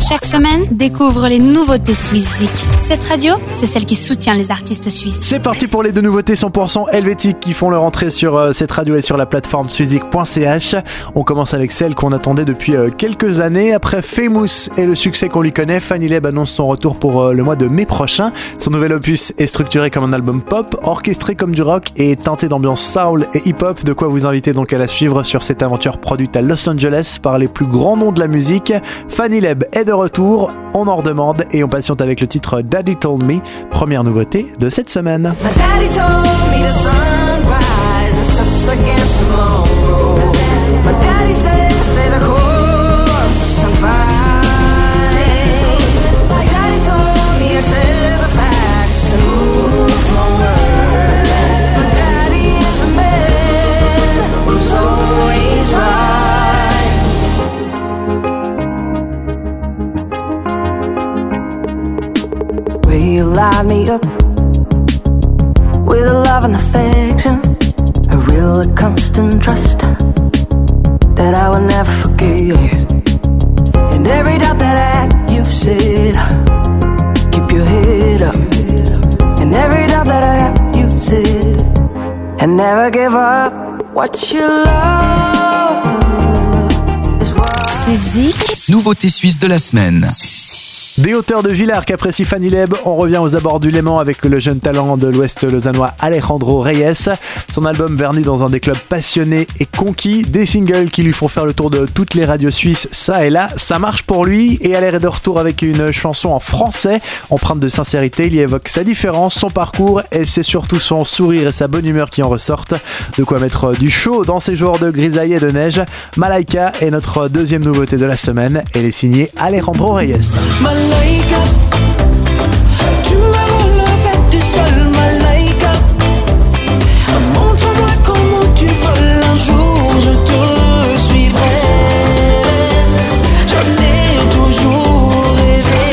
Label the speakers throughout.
Speaker 1: Chaque semaine, découvre les nouveautés suisses Cette radio, c'est celle qui soutient les artistes suisses.
Speaker 2: C'est parti pour les deux nouveautés 100% helvétiques qui font leur entrée sur euh, cette radio et sur la plateforme suizik.ch. On commence avec celle qu'on attendait depuis euh, quelques années. Après Famous et le succès qu'on lui connaît, Fanny Leb annonce son retour pour euh, le mois de mai prochain. Son nouvel opus est structuré comme un album pop, orchestré comme du rock et teinté d'ambiance soul et hip-hop. De quoi vous inviter donc à la suivre sur cette aventure produite à Los Angeles par les plus grands noms de la musique. Fanny Leb est retour, on en redemande et on patiente avec le titre Daddy Told Me, première nouveauté de cette semaine.
Speaker 3: Light me up with a love and affection, a real constant trust that I will never forget. And every doubt that I, you've said, keep your head up. And every doubt that I have, you said, and never give up what you love.
Speaker 1: Suizik.
Speaker 4: Nouveauté suisse de la semaine.
Speaker 2: Des hauteurs de Villars qu'apprécie Fanny Leb, on revient aux abords du Léman avec le jeune talent de l'Ouest lausannois Alejandro Reyes. Son album verni dans un des clubs passionnés et conquis, des singles qui lui font faire le tour de toutes les radios suisses, ça et là, ça marche pour lui et à est de retour avec une chanson en français, empreinte de sincérité, il y évoque sa différence, son parcours et c'est surtout son sourire et sa bonne humeur qui en ressortent. De quoi mettre du chaud dans ces jours de grisaille et de neige. Malaika est notre deuxième nouveauté de la semaine, elle est signée Alejandro Reyes.
Speaker 3: M'as volé fait du sol, Malaika. Montre-moi comment tu voles un jour, je te suivrai. J'en ai toujours rêvé.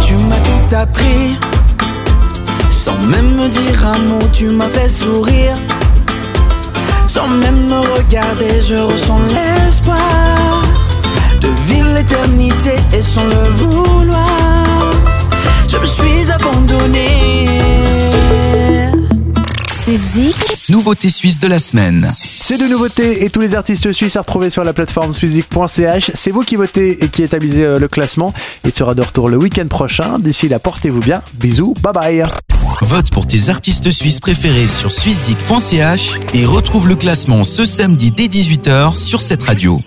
Speaker 3: Tu m'as tout appris. Sans même me dire un mot, tu m'as fait sourire. Sans même me regarder, je ressens l'espoir de vivre l'éternité et sans le vouloir. Je me suis abandonné.
Speaker 1: Suizik.
Speaker 4: Nouveauté suisse de la semaine.
Speaker 2: C'est de nouveautés et tous les artistes suisses à retrouver sur la plateforme suizik.ch. C'est vous qui votez et qui établissez euh, le classement. Il sera de retour le week-end prochain. D'ici là, portez-vous bien. Bisous, bye bye.
Speaker 4: Vote pour tes artistes suisses préférés sur suizik.ch et retrouve le classement ce samedi dès 18h sur cette radio.